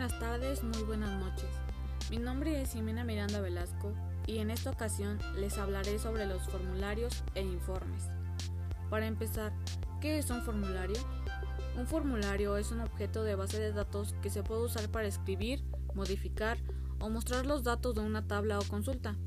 buenas tardes, muy buenas noches. Mi nombre es Jimena Miranda Velasco y en esta ocasión les hablaré sobre los formularios e informes. Para empezar, ¿qué es un formulario? Un formulario es un objeto de base de datos que se puede usar para escribir, modificar o mostrar los datos de una tabla o consulta.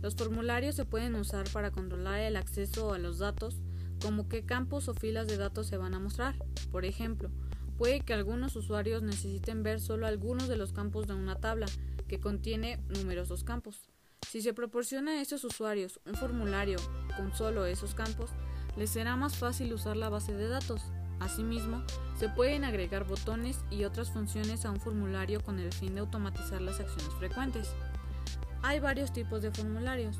Los formularios se pueden usar para controlar el acceso a los datos, como qué campos o filas de datos se van a mostrar. Por ejemplo, puede que algunos usuarios necesiten ver solo algunos de los campos de una tabla, que contiene numerosos campos. Si se proporciona a esos usuarios un formulario con solo esos campos, les será más fácil usar la base de datos. Asimismo, se pueden agregar botones y otras funciones a un formulario con el fin de automatizar las acciones frecuentes. Hay varios tipos de formularios.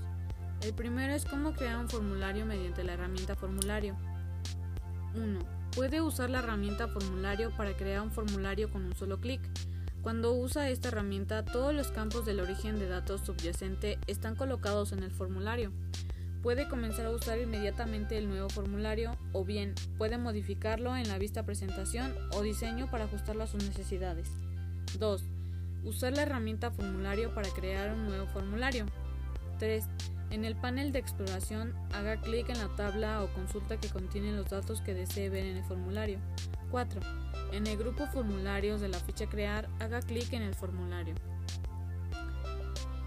El primero es cómo crear un formulario mediante la herramienta formulario. 1. Puede usar la herramienta formulario para crear un formulario con un solo clic. Cuando usa esta herramienta, todos los campos del origen de datos subyacente están colocados en el formulario. Puede comenzar a usar inmediatamente el nuevo formulario o bien puede modificarlo en la vista presentación o diseño para ajustarlo a sus necesidades. 2. Usar la herramienta formulario para crear un nuevo formulario. 3. En el panel de exploración, haga clic en la tabla o consulta que contiene los datos que desee ver en el formulario. 4. En el grupo Formularios de la ficha Crear, haga clic en el formulario.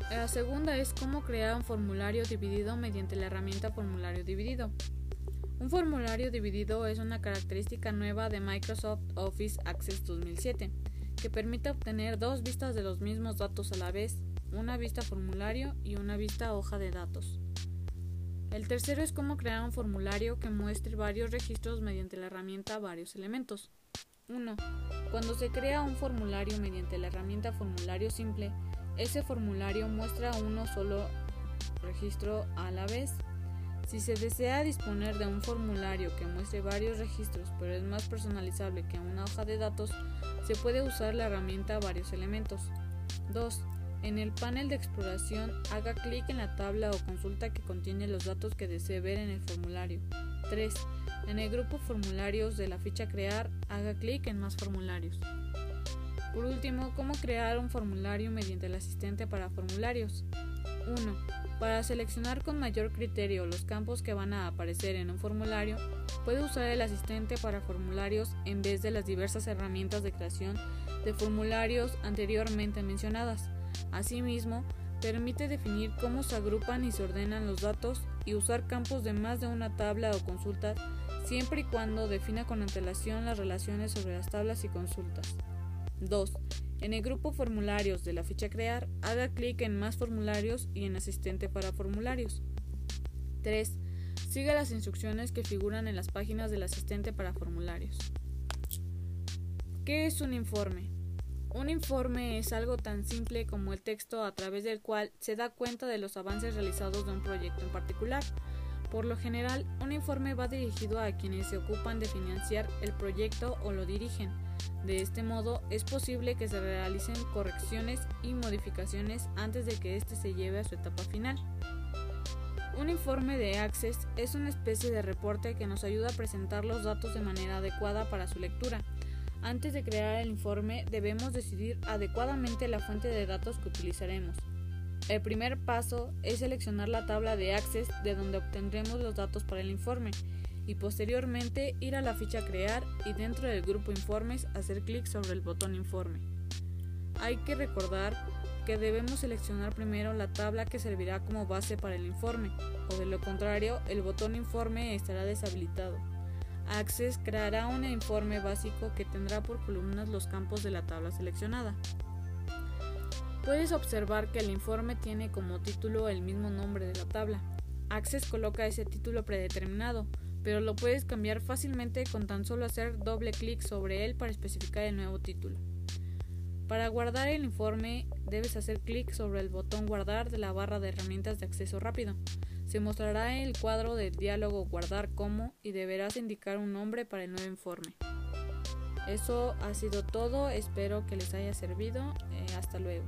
La segunda es cómo crear un formulario dividido mediante la herramienta Formulario Dividido. Un formulario dividido es una característica nueva de Microsoft Office Access 2007 que permite obtener dos vistas de los mismos datos a la vez una vista formulario y una vista hoja de datos. El tercero es cómo crear un formulario que muestre varios registros mediante la herramienta varios elementos. 1. Cuando se crea un formulario mediante la herramienta formulario simple, ese formulario muestra uno solo registro a la vez. Si se desea disponer de un formulario que muestre varios registros pero es más personalizable que una hoja de datos, se puede usar la herramienta varios elementos. 2. En el panel de exploración, haga clic en la tabla o consulta que contiene los datos que desee ver en el formulario. 3. En el grupo Formularios de la ficha Crear, haga clic en Más formularios. Por último, ¿cómo crear un formulario mediante el asistente para formularios? 1. Para seleccionar con mayor criterio los campos que van a aparecer en un formulario, puede usar el asistente para formularios en vez de las diversas herramientas de creación de formularios anteriormente mencionadas. Asimismo, permite definir cómo se agrupan y se ordenan los datos y usar campos de más de una tabla o consulta siempre y cuando defina con antelación las relaciones sobre las tablas y consultas. 2. En el grupo Formularios de la ficha Crear, haga clic en Más formularios y en Asistente para formularios. 3. Siga las instrucciones que figuran en las páginas del asistente para formularios. ¿Qué es un informe? Un informe es algo tan simple como el texto a través del cual se da cuenta de los avances realizados de un proyecto en particular. Por lo general, un informe va dirigido a quienes se ocupan de financiar el proyecto o lo dirigen. De este modo, es posible que se realicen correcciones y modificaciones antes de que éste se lleve a su etapa final. Un informe de Access es una especie de reporte que nos ayuda a presentar los datos de manera adecuada para su lectura antes de crear el informe debemos decidir adecuadamente la fuente de datos que utilizaremos. El primer paso es seleccionar la tabla de Access de donde obtendremos los datos para el informe y posteriormente ir a la ficha Crear y dentro del grupo Informes hacer clic sobre el botón Informe. Hay que recordar que debemos seleccionar primero la tabla que servirá como base para el informe, o de lo contrario el botón Informe estará deshabilitado. Access creará un informe básico que tendrá por columnas los campos de la tabla seleccionada. Puedes observar que el informe tiene como título el mismo nombre de la tabla. Access coloca ese título predeterminado, pero lo puedes cambiar fácilmente con tan solo hacer doble clic sobre él para especificar el nuevo título. Para guardar el informe, debes hacer clic sobre el botón Guardar de la barra de herramientas de acceso rápido. Se mostrará el cuadro de diálogo Guardar como y deberás indicar un nombre para el nuevo informe. Eso ha sido todo, espero que les haya servido. Eh, hasta luego.